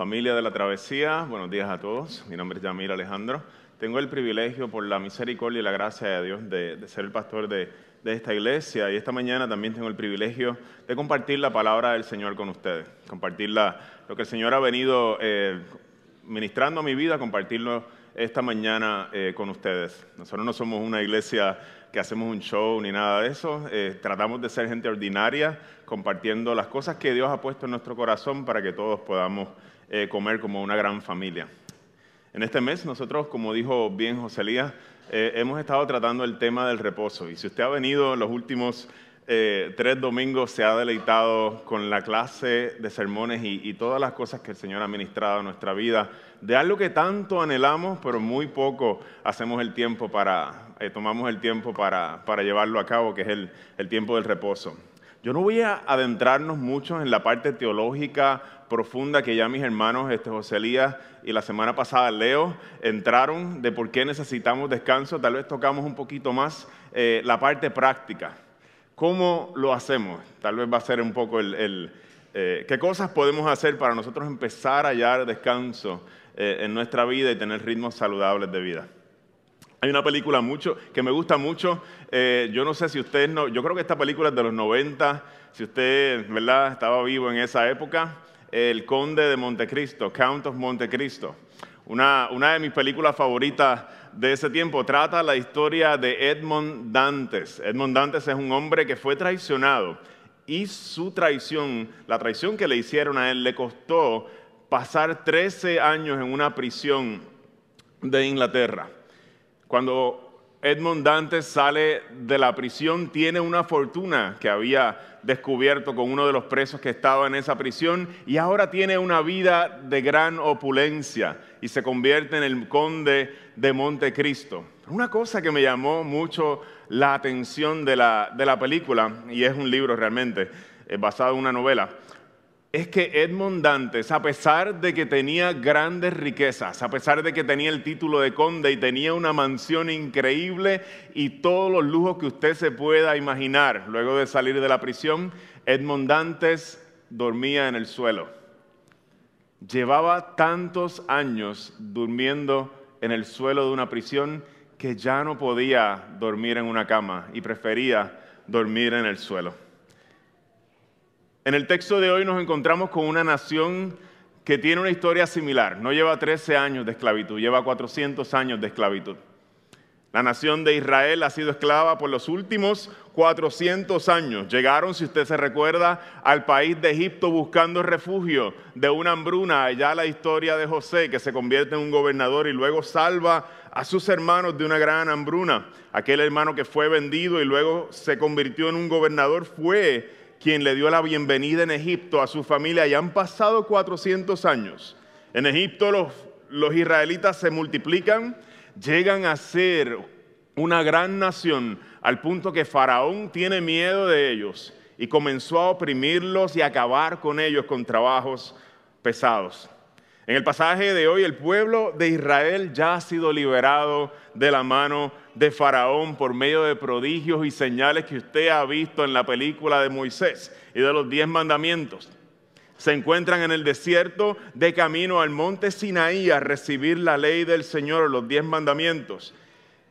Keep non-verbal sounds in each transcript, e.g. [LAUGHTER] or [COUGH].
Familia de la Travesía, buenos días a todos. Mi nombre es Yamir Alejandro. Tengo el privilegio, por la misericordia y la gracia de Dios, de, ser el pastor de, esta iglesia. Y esta mañana también tengo el privilegio de compartir la palabra del Señor con ustedes. Compartir lo que el Señor ha venido eh, ministrando a mi vida, compartirlo esta mañana eh, con ustedes. Nosotros no somos una iglesia que hacemos un show ni nada de eso. Eh, tratamos de ser gente ordinaria, compartiendo las cosas que Dios ha puesto en nuestro corazón para que todos podamos eh, comer como una gran familia. En este mes nosotros, como dijo bien José Elías, eh, hemos estado tratando el tema del reposo. Y si usted ha venido los últimos eh, tres domingos, se ha deleitado con la clase de sermones y, todas las cosas que el Señor ha ministrado a nuestra vida, de algo que tanto anhelamos, pero muy poco hacemos el tiempo para, tomamos el tiempo para, para, llevarlo a cabo, que es el, el tiempo del reposo. Yo no voy a adentrarnos mucho en la parte teológica profunda que ya mis hermanos este, José Elías y la semana pasada Leo entraron de por qué necesitamos descanso. Tal vez tocamos un poquito más eh, la parte práctica. ¿Cómo lo hacemos? Tal vez va a ser un poco el... Eh, ¿Qué cosas podemos hacer para nosotros empezar a hallar descanso eh, en nuestra vida y tener ritmos saludables de vida? Hay una película mucho que me gusta mucho. Eh, yo no sé si usted no, yo creo que esta película es de los 90. Si usted, ¿verdad?, estaba vivo en esa época. El Conde de Montecristo, Count of Montecristo. Una, una de mis películas favoritas de ese tiempo trata la historia de Edmond Dantes. Edmond Dantes es un hombre que fue traicionado y su traición, la traición que le hicieron a él, le costó pasar 13 años en una prisión de Inglaterra. Cuando Edmond Dantes sale de la prisión, tiene una fortuna que había descubierto con uno de los presos que estaba en esa prisión y ahora tiene una vida de gran opulencia y se convierte en el conde de Montecristo. Una cosa que me llamó mucho la atención de la, de la película, y es un libro realmente, basado en una novela, es que Edmond Dantes, a pesar de que tenía grandes riquezas, a pesar de que tenía el título de conde y tenía una mansión increíble y todos los lujos que usted se pueda imaginar luego de salir de la prisión, Edmond Dantes dormía en el suelo. Llevaba tantos años durmiendo en el suelo de una prisión que ya no podía dormir en una cama y prefería dormir en el suelo. En el texto de hoy nos encontramos con una nación que tiene una historia similar. No lleva 13 años de esclavitud, lleva 400 años de esclavitud. La nación de Israel ha sido esclava por los últimos 400 años. Llegaron, si usted se recuerda, al país de Egipto buscando refugio de una hambruna. Allá la historia de José, que se convierte en un gobernador y luego salva a sus hermanos de una gran hambruna. Aquel hermano que fue vendido y luego se convirtió en un gobernador fue quien le dio la bienvenida en Egipto a su familia y han pasado 400 años. En Egipto los, los israelitas se multiplican, llegan a ser una gran nación al punto que Faraón tiene miedo de ellos y comenzó a oprimirlos y acabar con ellos con trabajos pesados. En el pasaje de hoy, el pueblo de Israel ya ha sido liberado de la mano de Faraón por medio de prodigios y señales que usted ha visto en la película de Moisés y de los diez mandamientos. Se encuentran en el desierto de camino al monte Sinaí a recibir la ley del Señor, los diez mandamientos.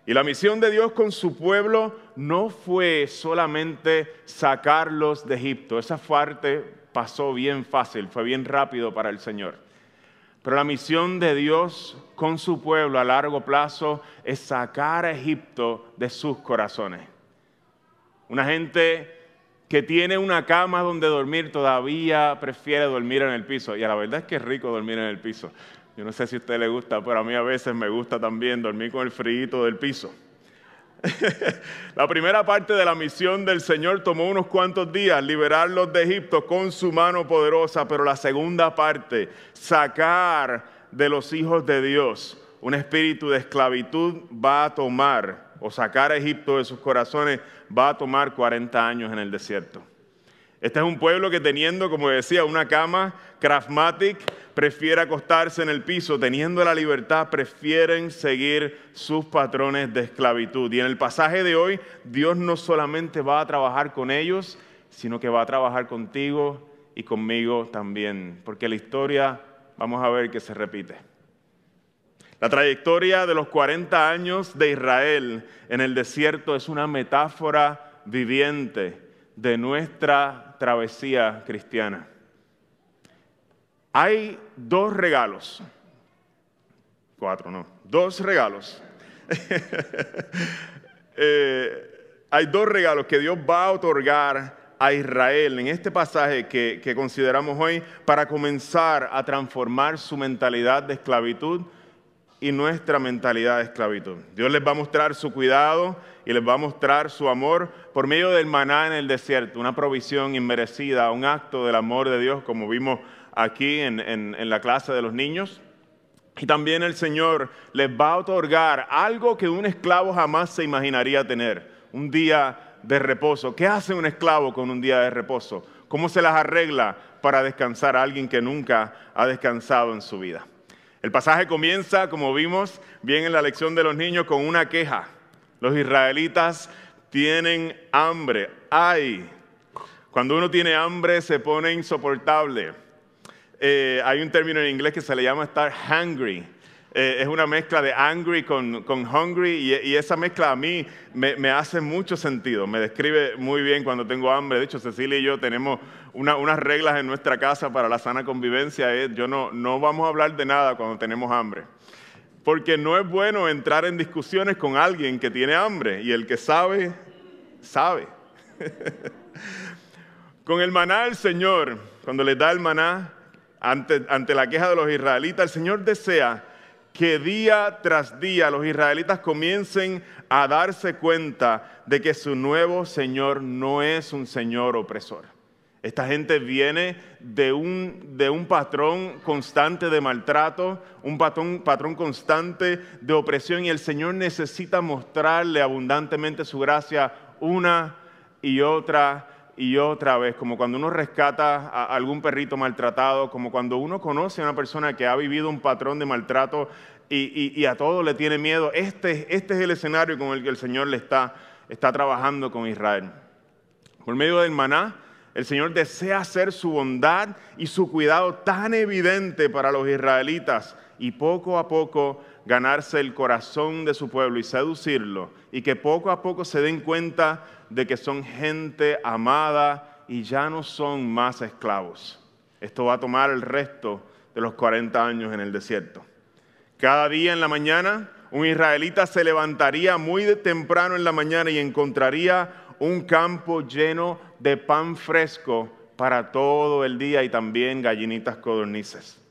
Y la misión de Dios con su pueblo no fue solamente sacarlos de Egipto. Esa parte pasó bien fácil, fue bien rápido para el Señor. Pero la misión de Dios con su pueblo a largo plazo es sacar a Egipto de sus corazones. Una gente que tiene una cama donde dormir todavía prefiere dormir en el piso. Y a la verdad es que es rico dormir en el piso. Yo no sé si a usted le gusta, pero a mí a veces me gusta también dormir con el frío del piso. [LAUGHS] la primera parte de la misión del Señor tomó unos cuantos días, liberarlos de Egipto con su mano poderosa, pero la segunda parte, sacar de los hijos de Dios un espíritu de esclavitud, va a tomar, o sacar a Egipto de sus corazones, va a tomar 40 años en el desierto. Este es un pueblo que teniendo, como decía, una cama craftmatic, prefiere acostarse en el piso, teniendo la libertad, prefieren seguir sus patrones de esclavitud. Y en el pasaje de hoy, Dios no solamente va a trabajar con ellos, sino que va a trabajar contigo y conmigo también, porque la historia, vamos a ver que se repite. La trayectoria de los 40 años de Israel en el desierto es una metáfora viviente de nuestra travesía cristiana. Hay dos regalos, cuatro, no, dos regalos. [LAUGHS] Eh, hay dos regalos que Dios va a otorgar a Israel en este pasaje que, que consideramos hoy para comenzar a transformar su mentalidad de esclavitud y nuestra mentalidad de esclavitud. Dios les va a mostrar su cuidado y les va a mostrar su amor por medio del maná en el desierto, una provisión inmerecida, un acto del amor de Dios, como vimos aquí en, en la clase de los niños. Y también el Señor les va a otorgar algo que un esclavo jamás se imaginaría tener, un día de reposo. ¿Qué hace un esclavo con un día de reposo? ¿Cómo se las arregla para descansar a alguien que nunca ha descansado en su vida? El pasaje comienza, como vimos bien en la lección de los niños, con una queja. Los israelitas tienen hambre. ¡Ay! Cuando uno tiene hambre se pone insoportable. Eh, hay un término en inglés que se le llama estar hungry. Eh, es una mezcla de angry con, hungry y, esa mezcla a mí me, hace mucho sentido, me describe muy bien cuando tengo hambre. De hecho, Cecilia y yo tenemos unas reglas en nuestra casa para la sana convivencia. yo no, no vamos a hablar de nada cuando tenemos hambre. Porque no es bueno entrar en discusiones con alguien que tiene hambre y el que sabe, sabe. [LAUGHS] con el maná el Señor, cuando le da el maná ante, ante la queja de los israelitas, el Señor desea que día tras día los israelitas comiencen a darse cuenta de que su nuevo Señor no es un Señor opresor. Esta gente viene de un, de un patrón constante de maltrato, un patrón, patrón constante de opresión y el Señor necesita mostrarle abundantemente su gracia una y otra y otra vez, como cuando uno rescata a algún perrito maltratado, como cuando uno conoce a una persona que ha vivido un patrón de maltrato y, a todo le tiene miedo. Este, este, es el escenario con el que el Señor le está trabajando con Israel. Por medio del maná, el Señor desea hacer su bondad y su cuidado tan evidente para los israelitas y poco a poco ganarse el corazón de su pueblo y seducirlo y que poco a poco se den cuenta de que son gente amada y ya no son más esclavos. Esto va a tomar el resto de los 40 años en el desierto. Cada día en la mañana un israelita se levantaría muy temprano en la mañana y encontraría un campo lleno de pan fresco para todo el día y también gallinitas codornices.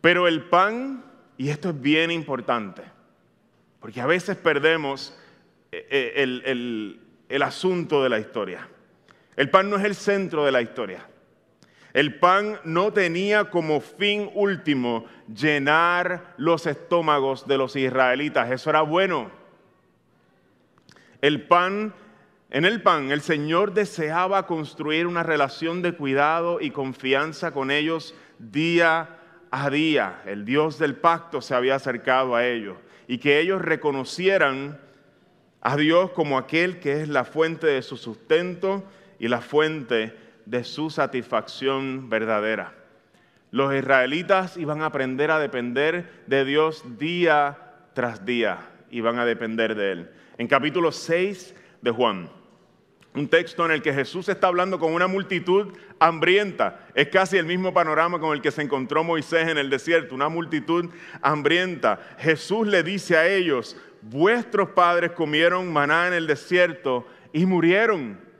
Pero el pan, y esto es bien importante, porque a veces perdemos eh, eh, el, el asunto de la historia. El pan no es el centro de la historia. El pan no tenía como fin último llenar los estómagos de los israelitas. Eso era bueno. El pan, en el pan, el Señor deseaba construir una relación de cuidado y confianza con ellos día a día. El Dios del pacto se había acercado a ellos y que ellos reconocieran a Dios como aquel que es la fuente de su sustento y la fuente de su satisfacción verdadera. Los israelitas iban a aprender a depender de Dios día tras día, iban a depender de Él. En capítulo 6 de Juan, un texto en el que Jesús está hablando con una multitud hambrienta. Es casi el mismo panorama con el que se encontró Moisés en el desierto, una multitud hambrienta. Jesús le dice a ellos, vuestros padres comieron maná en el desierto y murieron.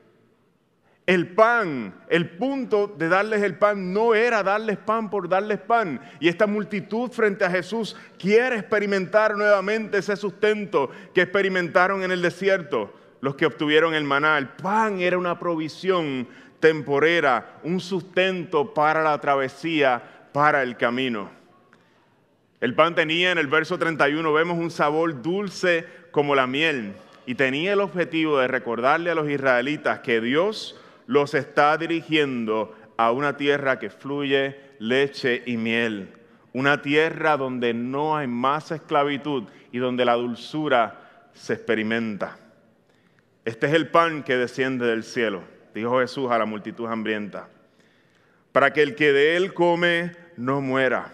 el pan, el punto de darles el pan no era darles pan por darles pan. Y esta multitud frente a Jesús quiere experimentar nuevamente ese sustento que experimentaron en el desierto los que obtuvieron el maná. El pan era una provisión temporera, un sustento para la travesía, para el camino. El pan tenía en el verso 31, vemos un sabor dulce como la miel y tenía el objetivo de recordarle a los israelitas que Dios los está dirigiendo a una tierra que fluye leche y miel, una tierra donde no hay más esclavitud y donde la dulzura se experimenta. Este es el pan que desciende del cielo, dijo Jesús a la multitud hambrienta, para que el que de él come no muera.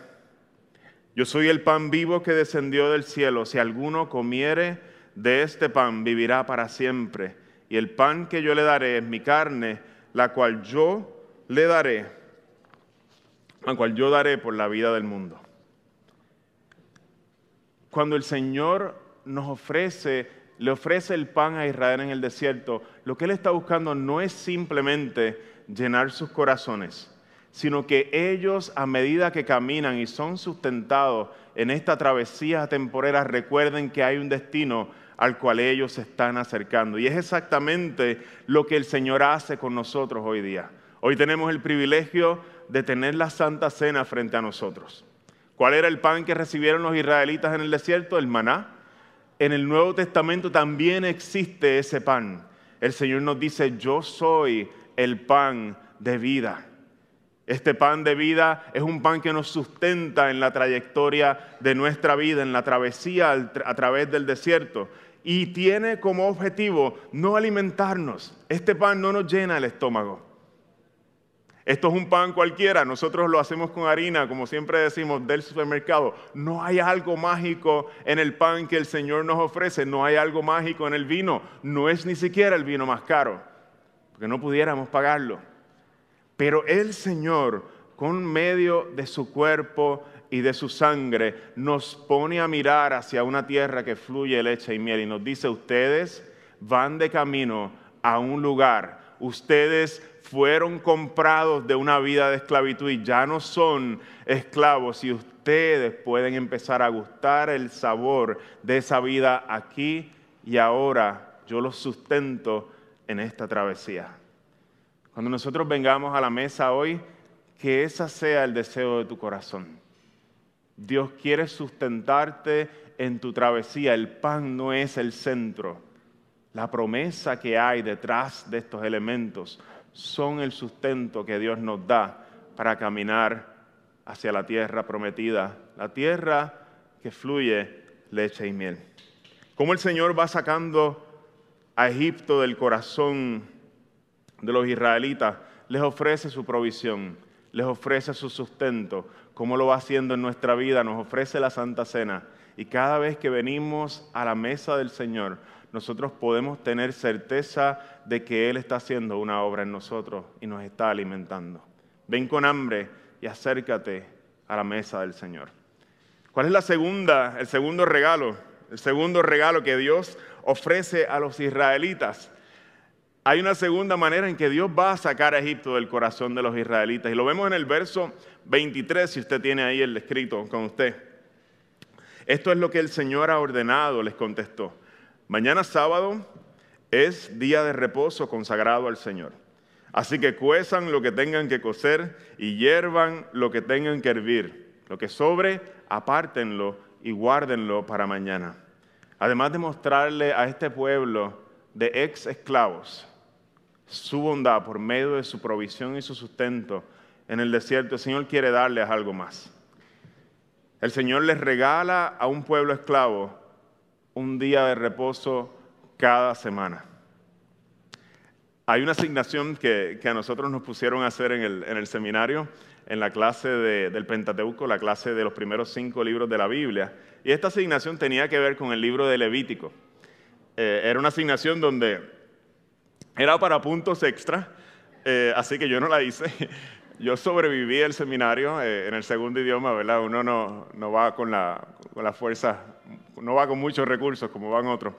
Yo soy el pan vivo que descendió del cielo. Si alguno comiere de este pan, vivirá para siempre. Y el pan que yo le daré es mi carne, la cual yo le daré, la cual yo daré por la vida del mundo. Cuando el Señor nos ofrece le ofrece el pan a Israel en el desierto, lo que él está buscando no es simplemente llenar sus corazones, sino que ellos a medida que caminan y son sustentados en esta travesía temporera, recuerden que hay un destino al cual ellos se están acercando. Y es exactamente lo que el Señor hace con nosotros hoy día. Hoy tenemos el privilegio de tener la Santa Cena frente a nosotros. ¿Cuál era el pan que recibieron los israelitas en el desierto? El maná en el Nuevo Testamento también existe ese pan. El Señor nos dice, yo soy el pan de vida. Este pan de vida es un pan que nos sustenta en la trayectoria de nuestra vida, en la travesía a través del desierto. Y tiene como objetivo no alimentarnos. Este pan no nos llena el estómago. Esto es un pan cualquiera, nosotros lo hacemos con harina, como siempre decimos, del supermercado. No hay algo mágico en el pan que el Señor nos ofrece, no hay algo mágico en el vino, no es ni siquiera el vino más caro, porque no pudiéramos pagarlo. Pero el Señor, con medio de su cuerpo y de su sangre, nos pone a mirar hacia una tierra que fluye leche y miel y nos dice, ustedes van de camino a un lugar ustedes fueron comprados de una vida de esclavitud y ya no son esclavos y ustedes pueden empezar a gustar el sabor de esa vida aquí y ahora. Yo los sustento en esta travesía. Cuando nosotros vengamos a la mesa hoy, que ese sea el deseo de tu corazón. Dios quiere sustentarte en tu travesía. El pan no es el centro. La promesa que hay detrás de estos elementos son el sustento que Dios nos da para caminar hacia la tierra prometida, la tierra que fluye leche y miel. Como el Señor va sacando a Egipto del corazón de los israelitas, les ofrece su provisión, les ofrece su sustento, como lo va haciendo en nuestra vida, nos ofrece la Santa Cena. Y cada vez que venimos a la mesa del Señor, nosotros podemos tener certeza de que Él está haciendo una obra en nosotros y nos está alimentando. Ven con hambre y acércate a la mesa del Señor. ¿Cuál es la segunda, el segundo regalo? El segundo regalo que Dios ofrece a los israelitas. Hay una segunda manera en que Dios va a sacar a Egipto del corazón de los israelitas. Y lo vemos en el verso 23, si usted tiene ahí el escrito con usted. Esto es lo que el Señor ha ordenado, les contestó. Mañana sábado es día de reposo consagrado al Señor. Así que cuezan lo que tengan que cocer y hiervan lo que tengan que hervir. Lo que sobre, apártenlo y guárdenlo para mañana. Además de mostrarle a este pueblo de ex esclavos su bondad por medio de su provisión y su sustento en el desierto, el Señor quiere darles algo más. El Señor les regala a un pueblo esclavo un día de reposo cada semana. Hay una asignación que, a nosotros nos pusieron a hacer en el, seminario, en la clase del Pentateuco, la clase de los primeros cinco libros de la Biblia. Y esta asignación tenía que ver con el libro de Levítico. Eh, era una asignación donde era para puntos extra, eh, así que yo no la hice. Yo sobreviví el seminario eh, en el segundo idioma, ¿verdad? Uno no, no va con la, con la fuerza no va con muchos recursos como van otros.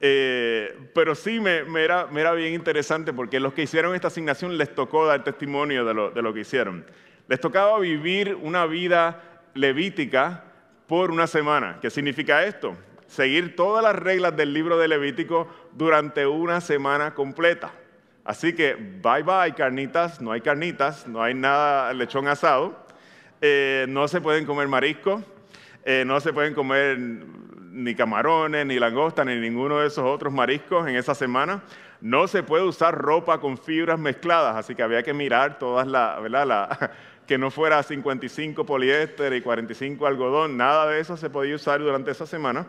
Eh, pero sí me, era, bien interesante porque los que hicieron esta asignación les tocó dar testimonio de lo, de lo que hicieron. Les tocaba vivir una vida levítica por una semana. ¿Qué significa esto? Seguir todas las reglas del libro de Levítico durante una semana completa. Así que bye bye carnitas, no hay carnitas, no hay nada lechón asado, eh, no se pueden comer mariscos, eh, no se pueden comer ni camarones, ni langosta, ni ninguno de esos otros mariscos en esa semana. No se puede usar ropa con fibras mezcladas, así que había que mirar todas las, ¿verdad? [LAUGHS] que no fuera 55 poliéster y 45 algodón, nada de eso se podía usar durante esa semana.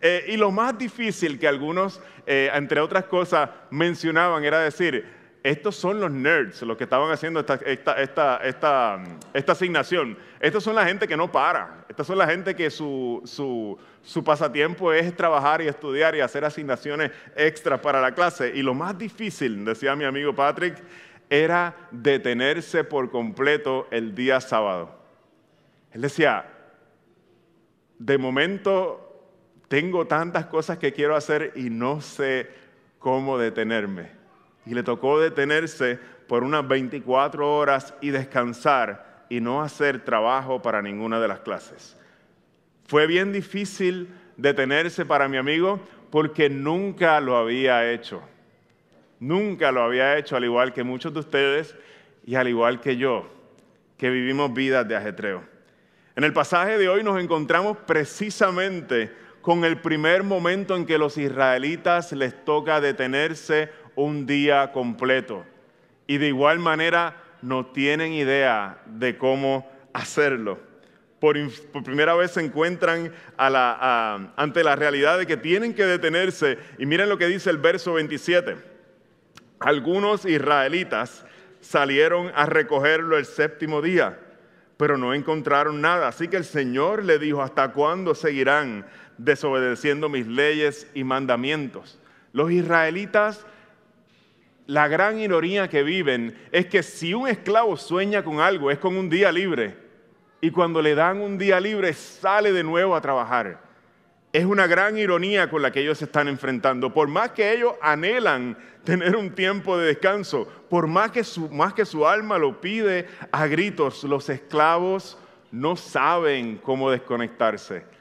Eh, y lo más difícil que algunos, eh, entre otras cosas, mencionaban era decir, estos son los nerds, los que estaban haciendo esta, asignación. Estos son la gente que no para. Estas son la gente que su, su, pasatiempo es trabajar y estudiar y hacer asignaciones extras para la clase. Y lo más difícil, decía mi amigo Patrick, era detenerse por completo el día sábado. Él decía, de momento tengo tantas cosas que quiero hacer y no sé cómo detenerme. Y le tocó detenerse por unas 24 horas y descansar y no hacer trabajo para ninguna de las clases. Fue bien difícil detenerse para mi amigo porque nunca lo había hecho. Nunca lo había hecho, al igual que muchos de ustedes y al igual que yo, que vivimos vidas de ajetreo. En el pasaje de hoy nos encontramos precisamente con el primer momento en que los israelitas les toca detenerse un día completo. Y de igual manera no tienen idea de cómo hacerlo. Por, primera vez se encuentran ante la realidad de que tienen que detenerse. Y miren lo que dice el verso 27. Algunos israelitas salieron a recogerlo el séptimo día, pero no encontraron nada. Así que el Señor le dijo, ¿hasta cuándo seguirán desobedeciendo mis leyes y mandamientos. Los israelitas, la gran ironía que viven es que si un esclavo sueña con algo, es con un día libre. Y cuando le dan un día libre, sale de nuevo a trabajar. Es una gran ironía con la que ellos se están enfrentando. Por más que ellos anhelan tener un tiempo de descanso, por más que su, más que su alma lo pide a gritos, los esclavos no saben cómo desconectarse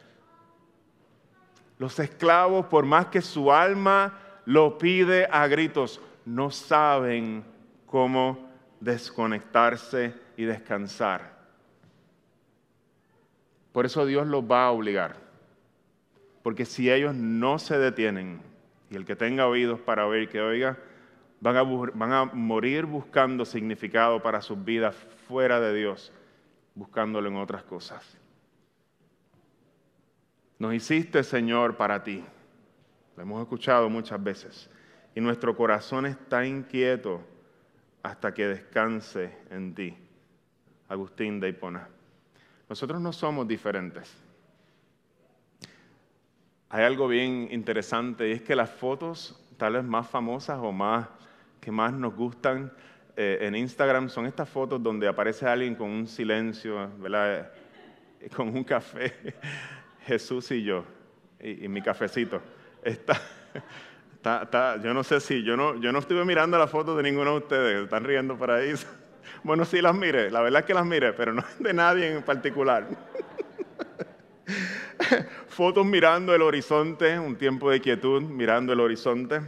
los esclavos, por más que su alma lo pide a gritos, no saben cómo desconectarse y descansar. Por eso Dios los va a obligar. Porque si ellos no se detienen, y el que tenga oídos para oír que oiga, van a, morir buscando significado para sus vidas fuera de Dios, buscándolo en otras cosas. Nos hiciste, Señor, para ti. Lo hemos escuchado muchas veces. Y nuestro corazón está inquieto hasta que descanse en ti. Agustín de Hipona. Nosotros no somos diferentes. Hay algo bien interesante y es que las fotos tal vez más famosas o más que más nos gustan eh, en Instagram son estas fotos donde aparece alguien con un silencio, ¿verdad? [LAUGHS] con un café Jesús y yo, y, mi cafecito. Está, está, yo no sé si, yo no, yo no estuve mirando la foto de ninguno de ustedes, están riendo por ahí. [LAUGHS] Bueno, sí las mire, la verdad es que las mire, pero no [LAUGHS] de nadie en particular. [LAUGHS] Fotos mirando el horizonte, un tiempo de quietud, mirando el horizonte.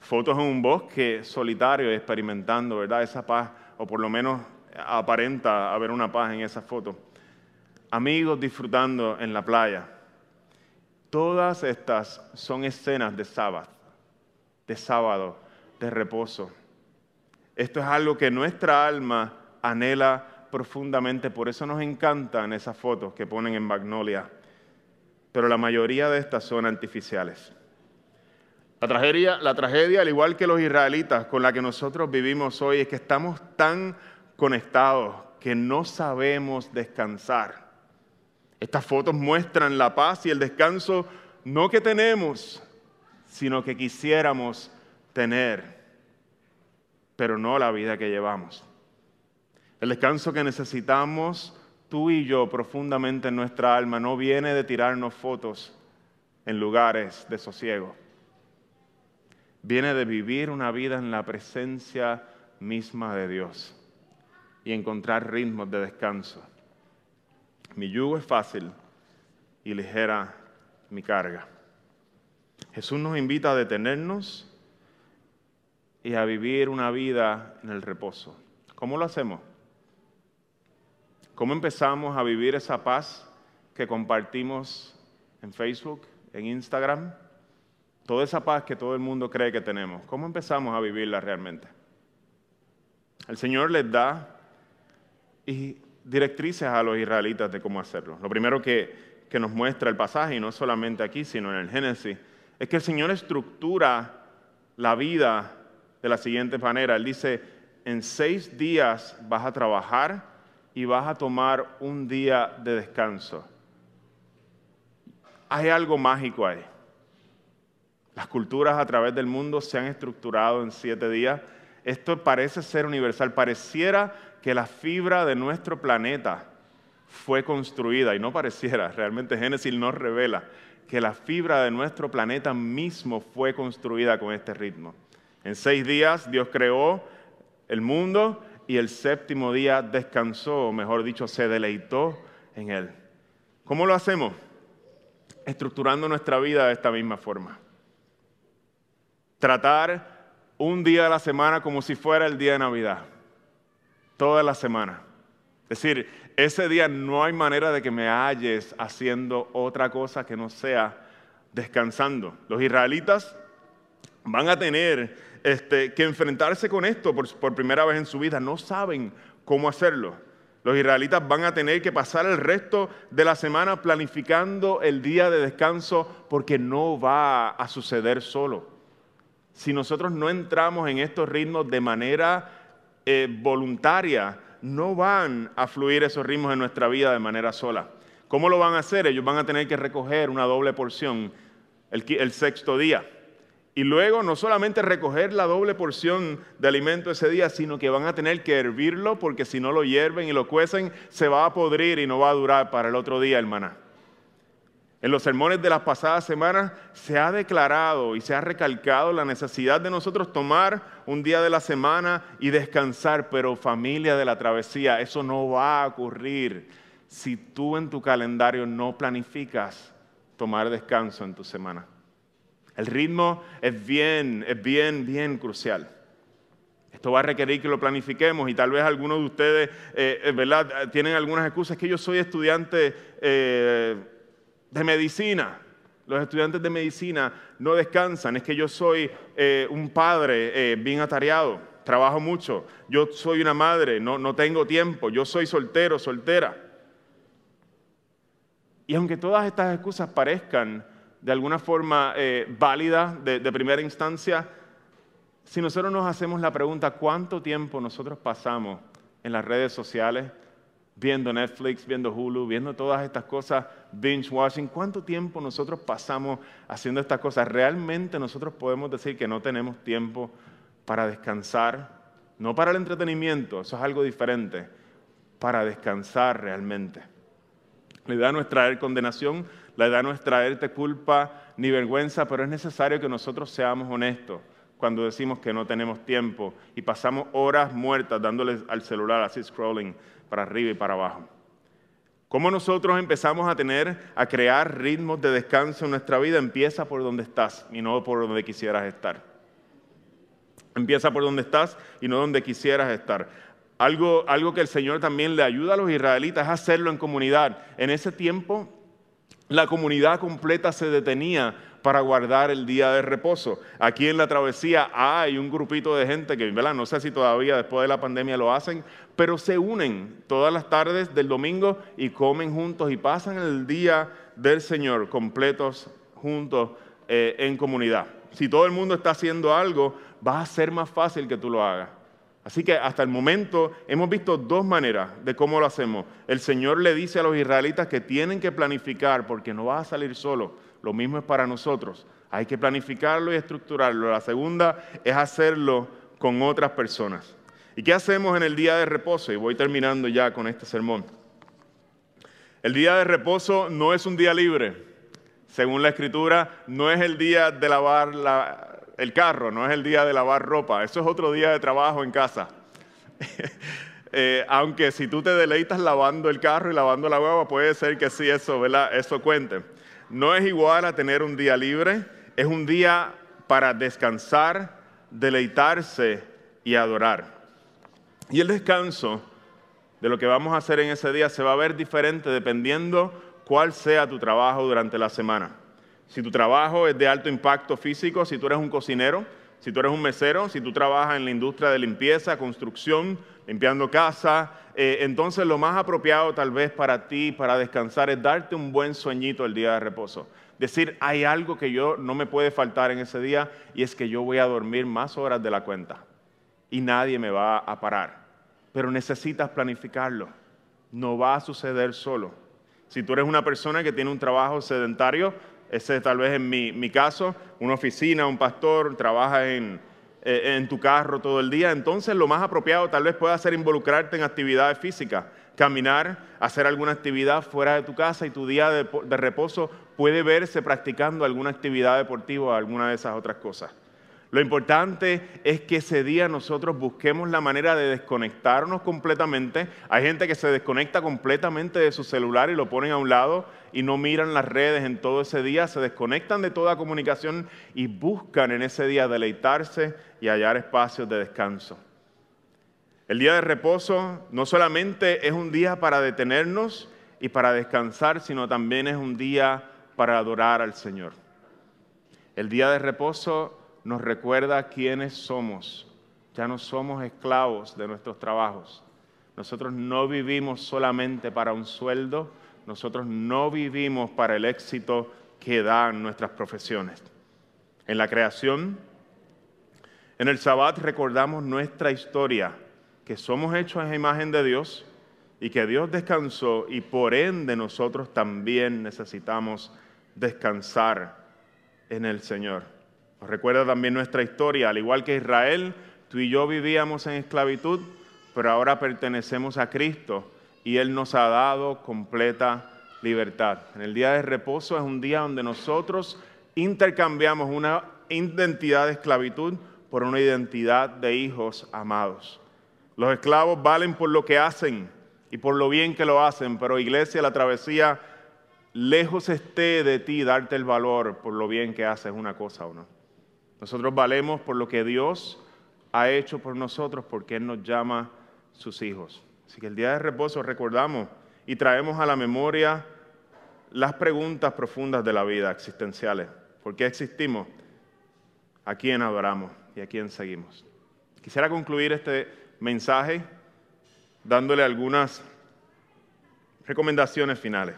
Fotos en un bosque solitario, experimentando, ¿verdad? Esa paz, o por lo menos aparenta haber una paz en esa foto amigos disfrutando en la playa. Todas estas son escenas de sábado, de sábado, de reposo. Esto es algo que nuestra alma anhela profundamente, por eso nos encantan esas fotos que ponen en Magnolia. Pero la mayoría de estas son artificiales. La tragedia, la tragedia, al igual que los israelitas con la que nosotros vivimos hoy, es que estamos tan conectados que no sabemos descansar. Estas fotos muestran la paz y el descanso no que tenemos, sino que quisiéramos tener, pero no la vida que llevamos. El descanso que necesitamos tú y yo profundamente en nuestra alma no viene de tirarnos fotos en lugares de sosiego. viene de vivir una vida en la presencia misma de Dios y encontrar ritmos de descanso. Mi yugo es fácil y ligera mi carga. Jesús nos invita a detenernos y a vivir una vida en el reposo. ¿Cómo lo hacemos? ¿Cómo empezamos a vivir esa paz que compartimos en Facebook, en Instagram? Toda esa paz que todo el mundo cree que tenemos. ¿Cómo empezamos a vivirla realmente? El Señor les da y directrices a los israelitas de cómo hacerlo. Lo primero que, que nos muestra el pasaje, y no solamente aquí, sino en el Génesis, es que el Señor estructura la vida de la siguiente manera. Él dice, en seis días vas a trabajar y vas a tomar un día de descanso. Hay algo mágico ahí. Las culturas a través del mundo se han estructurado en siete días. Esto parece ser universal. Pareciera que la fibra de nuestro planeta fue construida, y no pareciera, realmente Génesis nos revela que la fibra de nuestro planeta mismo fue construida con este ritmo. En seis días Dios creó el mundo y el séptimo día descansó, o mejor dicho, se deleitó en él. ¿Cómo lo hacemos? Estructurando nuestra vida de esta misma forma. Tratar un día de la semana como si fuera el día de Navidad. Toda la semana. Es decir, ese día no hay manera de que me halles haciendo otra cosa que no sea descansando. Los israelitas van a tener este, que enfrentarse con esto por, primera vez en su vida. No saben cómo hacerlo. Los israelitas van a tener que pasar el resto de la semana planificando el día de descanso porque no va a suceder solo. Si nosotros no entramos en estos ritmos de manera eh, voluntaria, no van a fluir esos ritmos en nuestra vida de manera sola. ¿Cómo lo van a hacer? Ellos van a tener que recoger una doble porción el sexto día. Y luego no solamente recoger la doble porción de alimento ese día, sino que van a tener que hervirlo porque si no lo hierven y lo cuecen, se va a podrir y no va a durar para el otro día el maná. En los sermones de las pasadas semanas se ha declarado y se ha recalcado la necesidad de nosotros tomar un día de la semana y descansar, pero familia de la travesía, eso no va a ocurrir si tú en tu calendario no planificas tomar descanso en tu semana. El ritmo es bien, es bien, bien crucial. Esto va a requerir que lo planifiquemos y tal vez algunos de ustedes, eh, eh, ¿verdad? Tienen algunas excusas. que yo soy estudiante eh, de medicina. Los estudiantes de medicina no descansan. Es que yo soy un padre bien atareado. Trabajo mucho. Yo soy una madre. No, no tengo tiempo. Yo soy soltero, soltera. Y aunque todas estas excusas parezcan de alguna forma eh, válida de, de primera instancia, si nosotros nos hacemos la pregunta, ¿cuánto tiempo nosotros pasamos en las redes sociales, viendo Netflix, viendo Hulu, viendo todas estas cosas, binge watching, ¿cuánto tiempo nosotros pasamos haciendo estas cosas? Realmente nosotros podemos decir que no tenemos tiempo para descansar, no para el entretenimiento, eso es algo diferente, para descansar realmente. La idea no es traer condenación, la idea no es traerte culpa ni vergüenza, pero es necesario que nosotros seamos honestos cuando decimos que no tenemos tiempo y pasamos horas muertas dándole al celular así scrolling para arriba y para abajo. ¿Cómo nosotros empezamos a tener, a crear ritmos de descanso en nuestra vida? Empieza por donde estás y no por donde quisieras estar. Empieza por donde estás y no donde quisieras estar. Algo, algo que el Señor también le ayuda a los israelitas es hacerlo en comunidad. En ese tiempo la comunidad completa se detenía para guardar el día de reposo. Aquí en la travesía hay un grupito de gente que, ¿verdad? no sé si todavía después de la pandemia lo hacen, pero se unen todas las tardes del domingo y comen juntos y pasan el día del Señor completos juntos eh, en comunidad. Si todo el mundo está haciendo algo, va a ser más fácil que tú lo hagas. Así que hasta el momento hemos visto dos maneras de cómo lo hacemos. El Señor le dice a los israelitas que tienen que planificar porque no va a salir solo. Lo mismo es para nosotros. Hay que planificarlo y estructurarlo. La segunda es hacerlo con otras personas. ¿Y qué hacemos en el día de reposo? Y voy terminando ya con este sermón. El día de reposo no es un día libre. Según la escritura, no es el día de lavar el carro, no es el día de lavar ropa, eso es otro día de trabajo en casa. [LAUGHS] Eh, aunque si tú te deleitas lavando el carro y lavando la guagua, puede ser que sí eso, ¿verdad? eso cuente. No es igual a tener un día libre, es un día para descansar, deleitarse y adorar. Y el descanso de lo que vamos a hacer en ese día se va a ver diferente dependiendo cuál sea tu trabajo durante la semana. Si tu trabajo es de alto impacto físico, si tú eres un cocinero, si tú eres un mesero, si tú trabajas en la industria de limpieza, construcción, limpiando casa, eh, entonces lo más apropiado tal vez para ti, para descansar, es darte un buen sueñito el día de reposo. Decir, hay algo que yo no me puede faltar en ese día y es que yo voy a dormir más horas de la cuenta y nadie me va a parar. Pero necesitas planificarlo. No va a suceder solo. Si tú eres una persona que tiene un trabajo sedentario, ese tal vez en mi, mi caso, una oficina, un pastor, trabaja en, eh, en tu carro todo el día, entonces lo más apropiado tal vez pueda ser involucrarte en actividades físicas, caminar, hacer alguna actividad fuera de tu casa y tu día de, de reposo puede verse practicando alguna actividad deportiva o alguna de esas otras cosas. Lo importante es que ese día nosotros busquemos la manera de desconectarnos completamente. Hay gente que se desconecta completamente de su celular y lo ponen a un lado y no miran las redes en todo ese día, se desconectan de toda comunicación y buscan en ese día deleitarse y hallar espacios de descanso. El día de reposo no solamente es un día para detenernos y para descansar, sino también es un día para adorar al Señor. El día de reposo nos recuerda quiénes somos. Ya no somos esclavos de nuestros trabajos. Nosotros no vivimos solamente para un sueldo, nosotros no vivimos para el éxito que dan nuestras profesiones. En la creación, en el Sabbat recordamos nuestra historia, que somos hechos en imagen de Dios y que Dios descansó y por ende nosotros también necesitamos descansar en el Señor. Recuerda también nuestra historia, al igual que Israel, tú y yo vivíamos en esclavitud, pero ahora pertenecemos a Cristo y Él nos ha dado completa libertad. En el día de reposo es un día donde nosotros intercambiamos una identidad de esclavitud por una identidad de hijos amados. Los esclavos valen por lo que hacen y por lo bien que lo hacen, pero iglesia, la travesía, lejos esté de ti darte el valor por lo bien que haces una cosa o no. Nosotros valemos por lo que Dios ha hecho por nosotros, porque Él nos llama sus hijos. Así que el día de reposo recordamos y traemos a la memoria las preguntas profundas de la vida existenciales. ¿Por qué existimos? ¿A quién adoramos y a quién seguimos? Quisiera concluir este mensaje dándole algunas recomendaciones finales.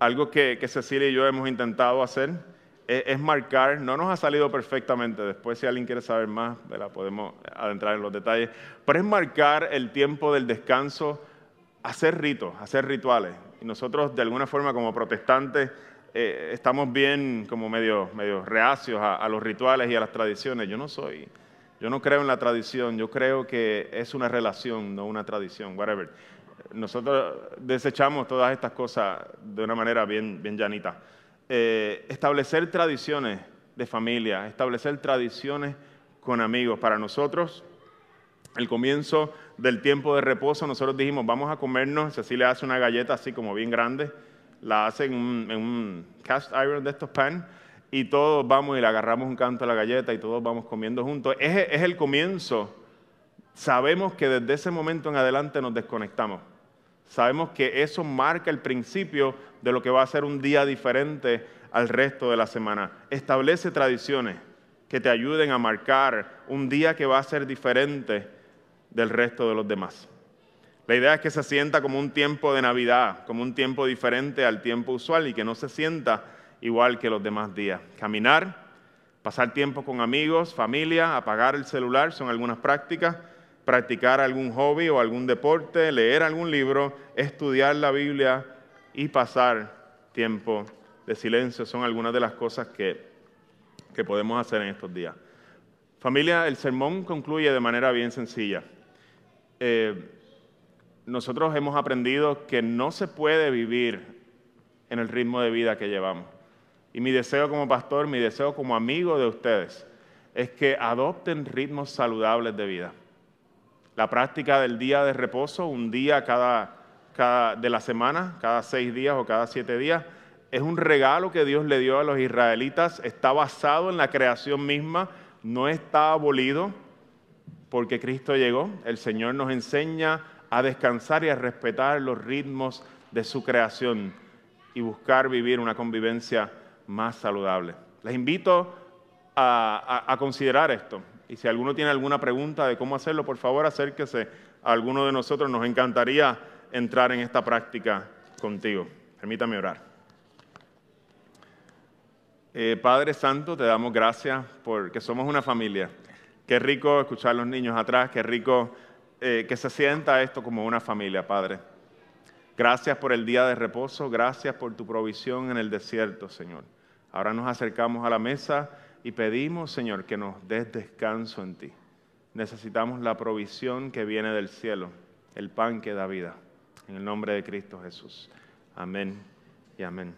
Algo que, que Cecilia y yo hemos intentado hacer es marcar, no nos ha salido perfectamente, después si alguien quiere saber más, podemos adentrar en los detalles, pero es marcar el tiempo del descanso, hacer ritos, hacer rituales. Y nosotros de alguna forma como protestantes eh, estamos bien como medio, medio reacios a, a, los rituales y a las tradiciones. Yo no soy, yo no creo en la tradición, yo creo que es una relación, no una tradición, whatever. Nosotros desechamos todas estas cosas de una manera bien, bien llanita. Eh, establecer tradiciones de familia, establecer tradiciones con amigos. Para nosotros, el comienzo del tiempo de reposo, nosotros dijimos, vamos a comernos, Cecilia hace una galleta así como bien grande, la hace en un, cast iron de estos pan, y todos vamos y le agarramos un canto a la galleta y todos vamos comiendo juntos. Es, es el comienzo. Sabemos que desde ese momento en adelante nos desconectamos. Sabemos que eso marca el principio de lo que va a ser un día diferente al resto de la semana. Establece tradiciones que te ayuden a marcar un día que va a ser diferente del resto de los demás. La idea es que se sienta como un tiempo de Navidad, como un tiempo diferente al tiempo usual y que no se sienta igual que los demás días. Caminar, pasar tiempo con amigos, familia, apagar el celular son algunas prácticas practicar algún hobby o algún deporte, leer algún libro, estudiar la Biblia y pasar tiempo de silencio. Son algunas de las cosas que, que podemos hacer en estos días. Familia, el sermón concluye de manera bien sencilla. Eh, nosotros hemos aprendido que no se puede vivir en el ritmo de vida que llevamos. Y mi deseo como pastor, mi deseo como amigo de ustedes, es que adopten ritmos saludables de vida. La práctica del día de reposo, un día cada, de la semana, cada seis días o cada siete días, es un regalo que Dios le dio a los israelitas, está basado en la creación misma, no está abolido porque Cristo llegó. El Señor nos enseña a descansar y a respetar los ritmos de su creación y buscar vivir una convivencia más saludable. Les invito a, considerar esto. Y si alguno tiene alguna pregunta de cómo hacerlo, por favor acérquese a alguno de nosotros. Nos encantaría entrar en esta práctica contigo. Permítame orar. Eh, Padre Santo, te damos gracias porque somos una familia. Qué rico escuchar a los niños atrás, qué rico eh, que se sienta esto como una familia, Padre. Gracias por el día de reposo, gracias por tu provisión en el desierto, Señor. Ahora nos acercamos a la mesa y pedimos, Señor, que nos des descanso en ti. Necesitamos la provisión que viene del cielo, el pan que da vida. En el nombre de Cristo Jesús. Amén y amén.